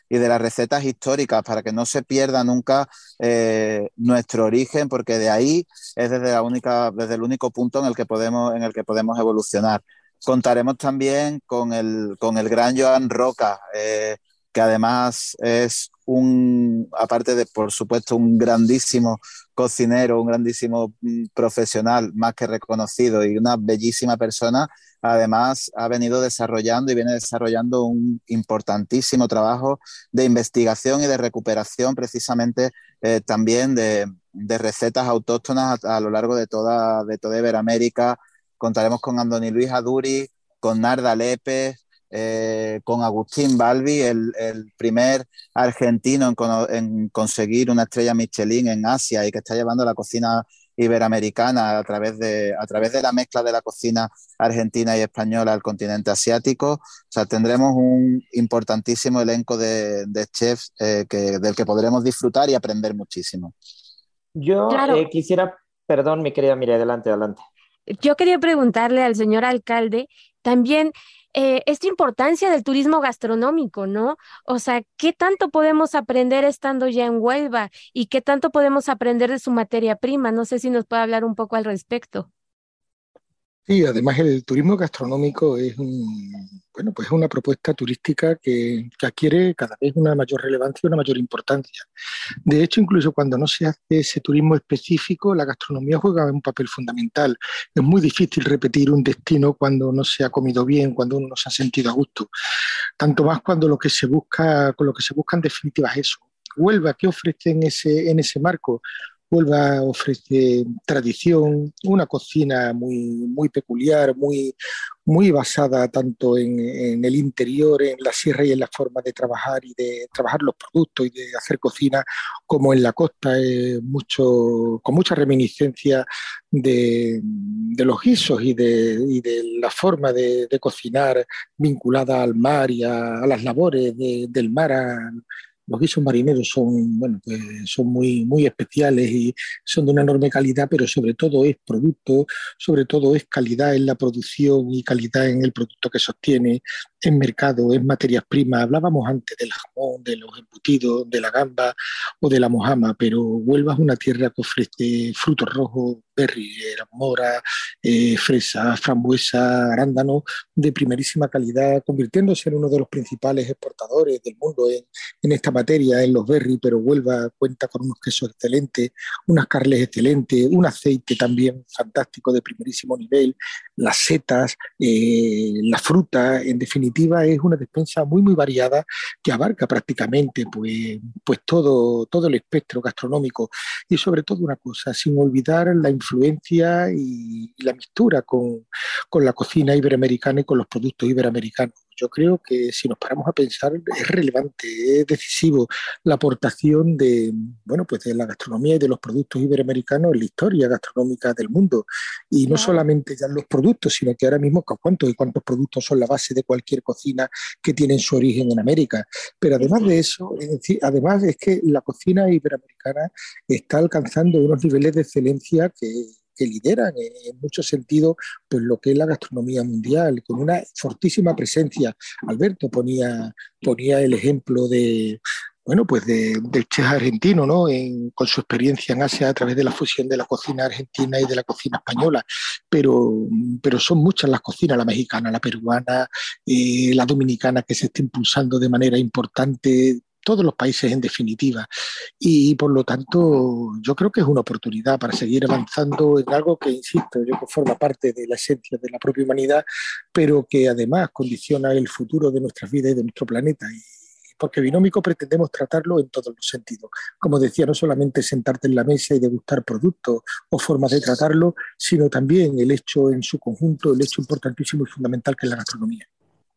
y de las recetas históricas para que no se pierda nunca eh, nuestro origen, porque de ahí es desde, la única, desde el único punto en el que podemos, en el que podemos evolucionar. Contaremos también con el, con el gran Joan Roca, eh, que además es un, aparte de, por supuesto, un grandísimo cocinero, un grandísimo mm, profesional, más que reconocido y una bellísima persona, además ha venido desarrollando y viene desarrollando un importantísimo trabajo de investigación y de recuperación precisamente eh, también de, recetas autóctonas a, lo largo de toda, de toda Iberoamérica. Contaremos con Andoni Luis Aduri, con Narda Lepe, eh, con Agustín Balbi, el, primer argentino en, conseguir una estrella Michelin en Asia y que está llevando la cocina iberoamericana a través de, a través de la mezcla de la cocina argentina y española al continente asiático. O sea, tendremos un importantísimo elenco de, chefs eh, que, del que podremos disfrutar y aprender muchísimo. Yo eh, quisiera, perdón, mi querida Mira, adelante, adelante. Yo quería preguntarle al señor alcalde también eh, esta importancia del turismo gastronómico, ¿no? O sea, ¿qué tanto podemos aprender estando ya en Huelva y qué tanto podemos aprender de su materia prima? No sé si nos puede hablar un poco al respecto. Sí, además el turismo gastronómico es un, pues es una propuesta turística que, adquiere cada vez una mayor relevancia y una mayor importancia. De hecho, incluso cuando no se hace ese turismo específico, la gastronomía juega un papel fundamental. Es muy difícil repetir un destino cuando no se ha comido bien, cuando uno no se ha sentido a gusto. Tanto más cuando lo que se busca, con lo que se busca en definitiva es eso. Huelva, ¿qué ofrece en ese, en ese marco? Huelva ofrece tradición, una cocina muy, muy peculiar, muy, muy basada tanto en, el interior, en la sierra y en la forma de trabajar y de trabajar los productos y de hacer cocina, como en la costa, mucho, con mucha reminiscencia de, los guisos y de, la forma de, cocinar vinculada al mar y a, las labores del mar, los guisos marineros son, bueno, pues son muy, muy especiales y son de una enorme calidad, pero sobre todo es producto, sobre todo es calidad en la producción y calidad en el producto que sostiene en mercado, en materias primas. Hablábamos antes del jamón, de los embutidos, de la gamba o de la mojama, pero Huelva es una tierra que ofrece frutos rojos, berry, mora, eh, fresa, frambuesa, arándano de primerísima calidad, convirtiéndose en uno de los principales exportadores del mundo en, en esta materia, en los berry, pero Huelva cuenta con unos quesos excelentes, unas carnes excelentes, un aceite también fantástico de primerísimo nivel, las setas, eh, la fruta, en definitiva es una despensa muy muy variada que abarca prácticamente pues, pues todo, todo el espectro gastronómico. Y sobre todo una cosa, sin olvidar la influencia y, la mistura con, con la cocina iberoamericana y con los productos iberoamericanos yo creo que si nos paramos a pensar es relevante, es decisivo la aportación de, bueno, pues de la gastronomía y de los productos iberoamericanos en la historia gastronómica del mundo. Y no solamente ya los productos, sino que ahora mismo cuántos y cuántos productos son la base de cualquier cocina que tiene su origen en América. Pero además de eso, además es que la cocina iberoamericana está alcanzando unos niveles de excelencia que que lideran en, muchos sentidos pues lo que es la gastronomía mundial, con una fortísima presencia. Alberto ponía, ponía el ejemplo de, bueno, pues de, del chef argentino, ¿no? con su experiencia en Asia a través de la fusión de la cocina argentina y de la cocina española. Pero, pero son muchas las cocinas, la mexicana, la peruana, eh, la dominicana, que se está impulsando de manera importante todos los países en definitiva. Y por lo tanto, yo creo que es una oportunidad para seguir avanzando en algo que, insisto, yo que forma parte de la esencia de la propia humanidad, pero que además condiciona el futuro de nuestras vidas y de nuestro planeta. Y porque binómico pretendemos tratarlo en todos los sentidos. Como decía, no solamente sentarte en la mesa y degustar productos o formas de tratarlo, sino también el hecho en su conjunto, el hecho importantísimo y fundamental que es la gastronomía.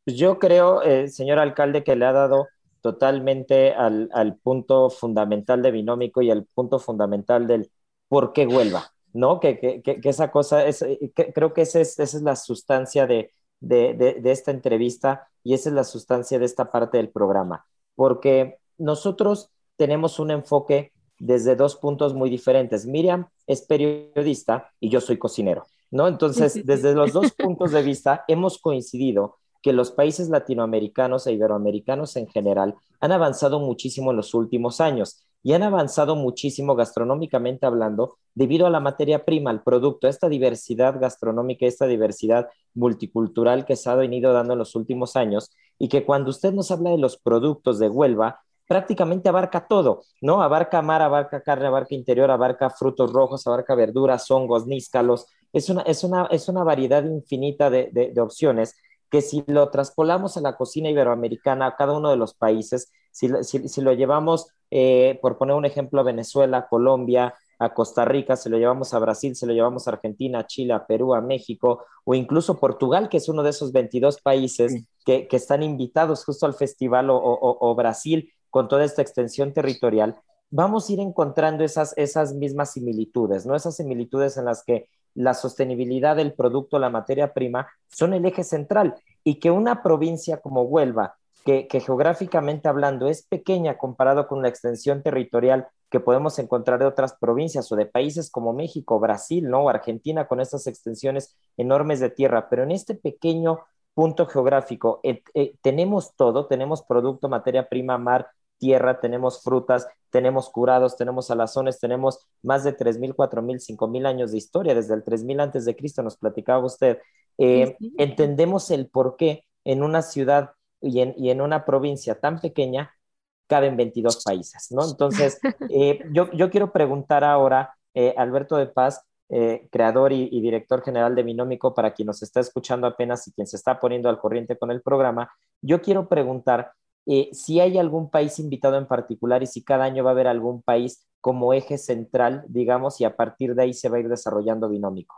Yo creo, eh, señor alcalde, que le ha dado totalmente al, punto fundamental de binómico y al punto fundamental del por qué Huelva, ¿no? Que, que, esa cosa, es, eh, creo que esa es, esa es la sustancia de, de, esta entrevista y esa es la sustancia de esta parte del programa, porque nosotros tenemos un enfoque desde dos puntos muy diferentes. Miriam es periodista y yo soy cocinero, ¿no? Entonces, desde los dos *laughs* puntos de vista hemos coincidido que los países latinoamericanos e iberoamericanos en general han avanzado muchísimo en los últimos años y han avanzado muchísimo gastronómicamente hablando debido a la materia prima, al producto, esta diversidad gastronómica, esta diversidad multicultural que se ha venido dando en los últimos años y que cuando usted nos habla de los productos de Huelva, prácticamente abarca todo, ¿no? Abarca mar, abarca carne, abarca interior, abarca frutos rojos, abarca verduras, hongos, níscalos. Es una, es una, es una variedad infinita de, de opciones que si lo traspolamos a la cocina iberoamericana, a cada uno de los países, si, lo llevamos, eh, por poner un ejemplo, a Venezuela, Colombia, a Costa Rica, se lo llevamos a Brasil, se lo llevamos a Argentina, a Chile, a Perú, a México, o incluso Portugal, que es uno de esos 22 países que, están invitados justo al festival, o, Brasil, con toda esta extensión territorial, vamos a ir encontrando esas, esas mismas similitudes, ¿no? Esas similitudes en las que la sostenibilidad del producto, la materia prima, son el eje central y que una provincia como Huelva, que, geográficamente hablando es pequeña comparado con la extensión territorial que podemos encontrar de otras provincias o de países como México, Brasil, ¿no? O Argentina con estas extensiones enormes de tierra, pero en este pequeño punto geográfico eh, eh, tenemos todo, tenemos producto, materia prima, mar, tierra, tenemos frutas, tenemos curados, tenemos alazones, tenemos más de 3.000, 4.000, 5.000 años de historia, desde el 3.000 antes de Cristo nos platicaba usted. Eh, entendemos el por qué en una ciudad y en, una provincia tan pequeña caben 22 países, ¿no? Entonces, *laughs* eh, yo, quiero preguntar ahora, eh, Alberto de Paz, creador y, y, director general de Binómico, para quien nos está escuchando apenas y quien se está poniendo al corriente con el programa, yo quiero preguntar eh, si hay algún país invitado en particular y si cada año va a haber algún país como eje central, digamos, y a partir de ahí se va a ir desarrollando binómico.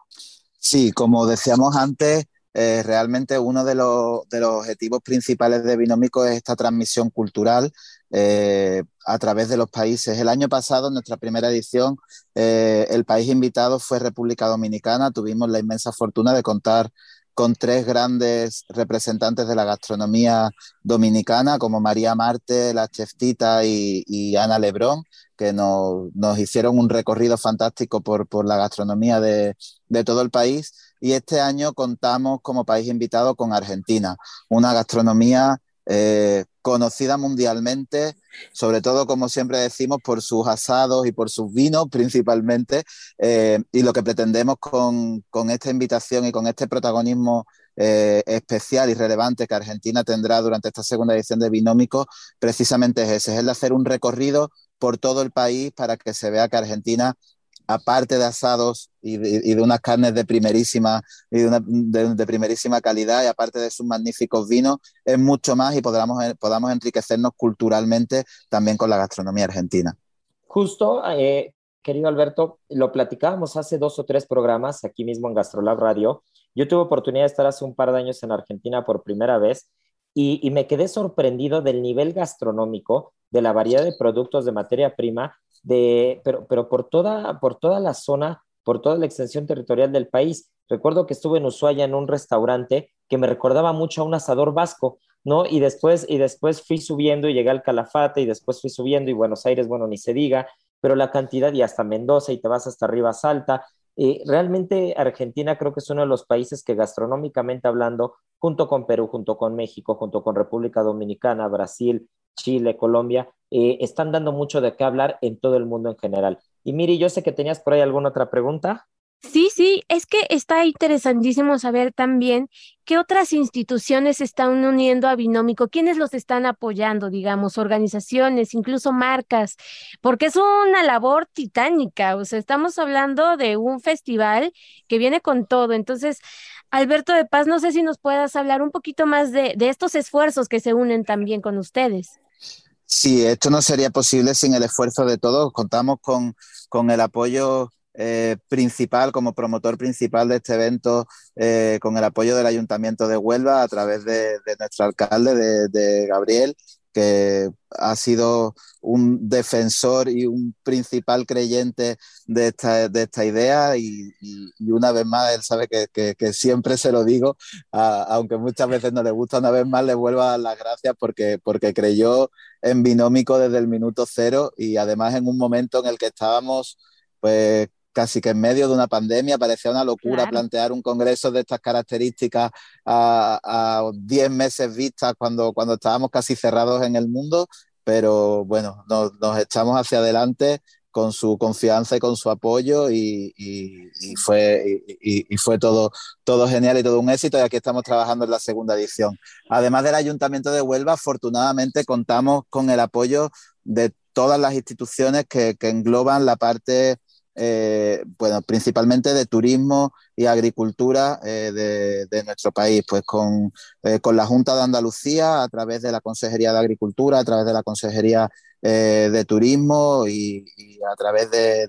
Sí, como decíamos antes, eh, realmente uno de los, objetivos principales de Binómico es esta transmisión cultural eh, a través de los países. El año pasado, en nuestra primera edición, el país invitado fue República Dominicana. Tuvimos la inmensa fortuna de contar con tres grandes representantes de la gastronomía dominicana, como María Marte, la chef y, Ana Lebrón, que nos, hicieron un recorrido fantástico por, la gastronomía de, todo el país. y este año contamos como país invitado con Argentina, una gastronomía eh, conocida mundialmente, sobre todo, como siempre decimos, por sus asados y por sus vinos principalmente. Eh, y lo que pretendemos con, esta invitación y con este protagonismo eh, especial y relevante que Argentina tendrá durante esta segunda edición de Binómico, precisamente es ese, es el de hacer un recorrido por todo el país para que se vea que Argentina aparte de asados y de, unas carnes de primerísima, y de, primerísima calidad y aparte de sus magníficos vinos, es mucho más y podamos, podamos enriquecernos culturalmente también con la gastronomía argentina. Justo, eh, querido Alberto, lo platicábamos hace dos o tres programas aquí mismo en Gastrolab Radio. Yo tuve oportunidad de estar hace un par de años en Argentina por primera vez y, me quedé sorprendido del nivel gastronómico, de la variedad de productos de materia prima pero, pero por, toda, por toda la zona, por toda la extensión territorial del país. Recuerdo que estuve en Ushuaia en un restaurante que me recordaba mucho a un asador vasco, ¿no? Y después, y después fui subiendo y llegué al Calafate y después fui subiendo y Buenos Aires, bueno, ni se diga, pero la cantidad y hasta Mendoza y te vas hasta arriba Salta. Eh, realmente Argentina creo que es uno de los países que gastronómicamente hablando, junto con Perú, junto con México, junto con República Dominicana, Brasil, Chile, Colombia, eh, están dando mucho de qué hablar en todo el mundo en general. Y Miri, yo sé que tenías por ahí alguna otra pregunta. Sí, sí, es que está interesantísimo saber también qué otras instituciones están uniendo a Binómico, quiénes los están apoyando, digamos, organizaciones, incluso marcas, porque es una labor titánica, o sea, estamos hablando de un festival que viene con todo. Entonces, Alberto de Paz, no sé si nos puedas hablar un poquito más de, de estos esfuerzos que se unen también con ustedes. Sí, esto no sería posible sin el esfuerzo de todos. Contamos con, con el apoyo eh, principal, como promotor principal de este evento, eh, con el apoyo del Ayuntamiento de Huelva a través de, nuestro alcalde, de, Gabriel, que ha sido un defensor y un principal creyente de esta, de esta idea. Y, una vez más él sabe que, que, siempre se lo digo, aunque muchas veces no le gusta, una vez más le vuelvo a dar las gracias porque, porque creyó en Binómico desde el minuto cero y además en un momento en el que estábamos pues casi que en medio de una pandemia, parecía una locura plantear un congreso de estas características a 10 meses vistas cuando, cuando estábamos casi cerrados en el mundo, pero bueno, nos, echamos hacia adelante con su confianza y con su apoyo y, fue, y, fue todo, todo genial y todo un éxito y aquí estamos trabajando en la segunda edición. Además del Ayuntamiento de Huelva, afortunadamente contamos con el apoyo de todas las instituciones que, que engloban la parte eh, bueno, principalmente de turismo y agricultura eh, de, nuestro país, pues con, eh, con, la Junta de Andalucía a través de la Consejería de Agricultura, a través de la Consejería de Turismo y, a través de,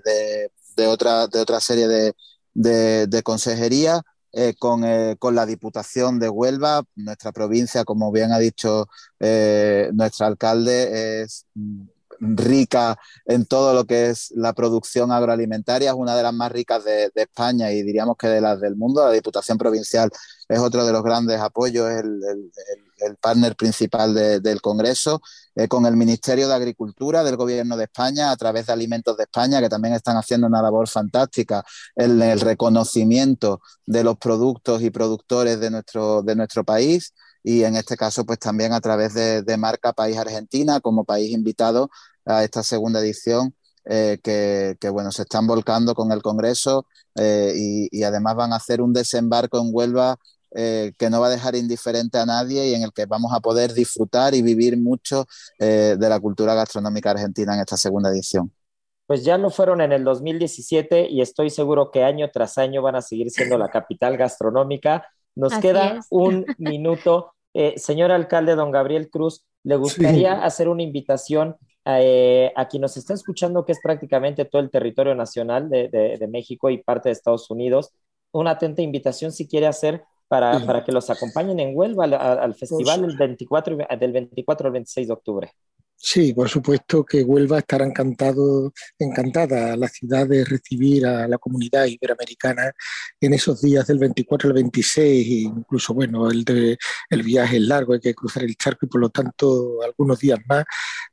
de, otra, de otra serie de, de consejerías. con, con, la Diputación de Huelva, nuestra provincia, como bien ha dicho nuestro alcalde, es rica en todo lo que es la producción agroalimentaria, es una de las más ricas de, España y diríamos que de las del mundo. La Diputación Provincial es otro de los grandes apoyos, es el, partner principal del Congreso, eh, con el Ministerio de Agricultura del Gobierno de España, a través de Alimentos de España, que también están haciendo una labor fantástica en el reconocimiento de los productos y productores de nuestro, de nuestro país y en este caso pues también a través de, Marca País Argentina como país invitado a esta segunda edición eh, que, bueno, se están volcando con el Congreso eh, y, además van a hacer un desembarco en Huelva eh, que no va a dejar indiferente a nadie y en el que vamos a poder disfrutar y vivir mucho de la cultura gastronómica argentina en esta segunda edición. Pues ya lo fueron en el 2017 y estoy seguro que año tras año van a seguir siendo la capital gastronómica. Nos queda un *laughs* minuto eh, señor alcalde, don Gabriel Cruz, ¿le gustaría hacer una invitación eh, a quien nos está escuchando, que es prácticamente todo el territorio nacional de, México y parte de Estados Unidos? Una atenta invitación si quiere hacer para, que los acompañen en Huelva al, festival del 24, del 24 al 26 de octubre. Sí, por supuesto que Huelva estará encantado, encantada la ciudad de recibir a la comunidad iberoamericana en esos días del 24 al 26, e incluso bueno, el, de, el viaje es largo, hay que cruzar el charco y por lo tanto algunos días más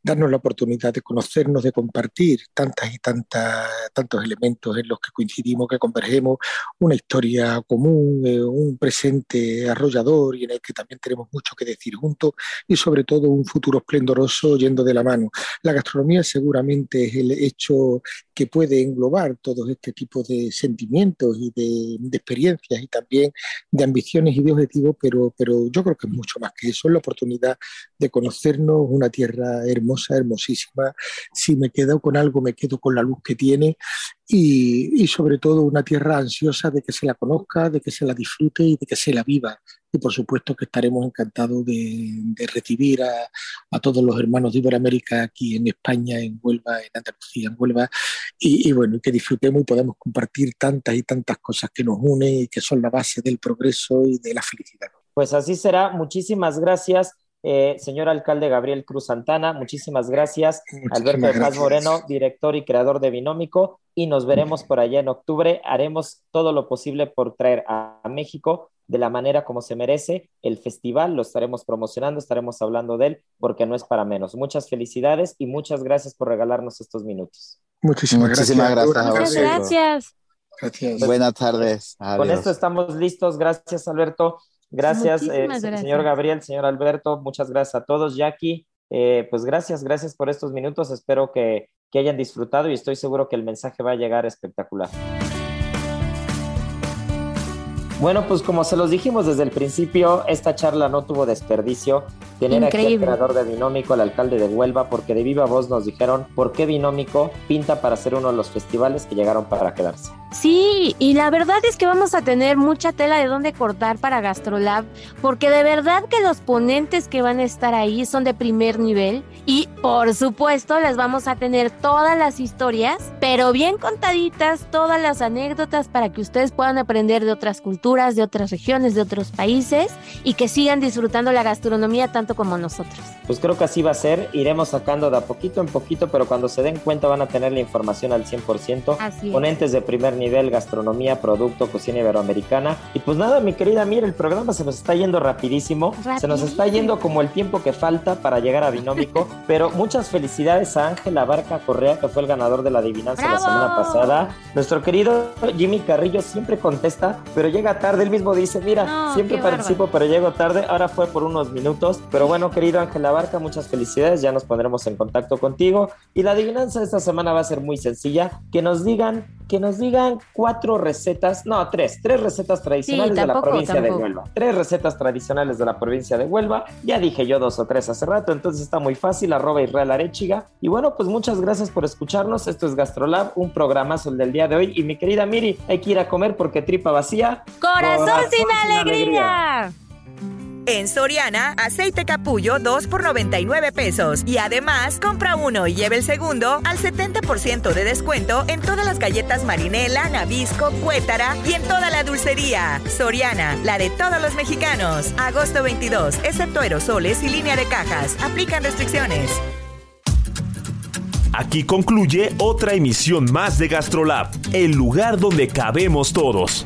darnos la oportunidad de conocernos, de compartir tantas y tantas, tantos elementos en los que coincidimos, que convergemos, una historia común, eh, un presente arrollador y en el que también tenemos mucho que decir juntos y sobre todo un futuro esplendoroso yendo de la mano. La gastronomía seguramente es el hecho que puede englobar todo este tipo de sentimientos y de, experiencias y también de ambiciones y de objetivos, pero, pero yo creo que es mucho más que eso, es la oportunidad de conocernos, una tierra hermosa, hermosísima. Si me quedo con algo, me quedo con la luz que tiene y, sobre todo una tierra ansiosa de que se la conozca, de que se la disfrute y de que se la viva. Y por supuesto que estaremos encantados de, recibir a, a, todos los hermanos de Iberoamérica aquí en España, en Huelva, en Andalucía, en Huelva, y, y bueno, que disfrutemos y podamos compartir tantas y tantas cosas que nos unen y que son la base del progreso y de la felicidad. Pues así será. Muchísimas gracias. Eh, señor alcalde Gabriel Cruz Santana, muchísimas gracias. Alberto de Paz Moreno, director y creador de Binómico, y nos veremos por allá en octubre. Haremos todo lo posible por traer a, México de la manera como se merece el festival, lo estaremos promocionando, estaremos hablando de él, porque no es para menos. Muchas felicidades y muchas gracias por regalarnos estos minutos. Muchísimas, Muchísimas gracias. Muchas gracias. Gracias. Buenas tardes. Con esto estamos listos. Gracias, Alberto. Gracias, eh, señor Gabriel, señor Alberto, muchas gracias a todos. Jackie, eh, pues gracias, gracias por estos minutos. Espero que, que hayan disfrutado y estoy seguro que el mensaje va a llegar espectacular. Bueno, pues como se los dijimos desde el principio, esta charla no tuvo desperdicio. Tener aquí al creador de Binómico, el alcalde de Huelva, porque de viva voz nos dijeron por qué Binómico pinta para ser uno de los festivales que llegaron para quedarse. Sí, y la verdad es que vamos a tener mucha tela de dónde cortar para Gastrolab, porque de verdad que los ponentes que van a estar ahí son de primer nivel y por supuesto les vamos a tener todas las historias, pero bien contaditas, todas las anécdotas para que ustedes puedan aprender de otras culturas, de otras regiones, de otros países y que sigan disfrutando la gastronomía tanto como nosotros. Pues creo que así va a ser, iremos sacando de a poquito en poquito, pero cuando se den cuenta van a tener la información al 100%. Así es. Ponentes de primer nivel nivel, gastronomía, producto, cocina iberoamericana. Y pues nada, mi querida, mira, el programa se nos está yendo rapidísimo. Se nos está yendo como el tiempo que falta para llegar a Binómico. *laughs* pero muchas felicidades a Ángela Barca Correa, que fue el ganador de la adivinanza la semana pasada. Nuestro querido Jimmy Carrillo siempre contesta, pero llega tarde. Él mismo dice, mira, siempre participo, pero llego tarde. Ahora fue por unos minutos. Pero bueno, querido Ángela Barca, muchas felicidades. Ya nos pondremos en contacto contigo. Y la adivinanza de esta semana va a ser muy sencilla. Que nos digan, que nos digan cuatro recetas, no, tres, tres recetas tradicionales de la provincia de Huelva. Tres recetas tradicionales de la provincia de Huelva. Ya dije yo dos o tres hace rato, entonces está muy fácil, arroba Israel Arechiga. Y bueno, pues muchas gracias por escucharnos. Esto es Gastrolab, un programazo el del día de hoy. Y mi querida Miri, hay que ir a comer porque tripa vacía. Corazón, sin, alegría. En Soriana, aceite capullo 2 por 99 pesos. Y además, compra uno y lleve el segundo al 70% de descuento en todas las galletas marinela, nabisco, cuétara y en toda la dulcería. Soriana, la de todos los mexicanos. Agosto 22, excepto aerosoles y línea de cajas. Aplican restricciones. Aquí concluye otra emisión más de GastroLab, el lugar donde cabemos todos.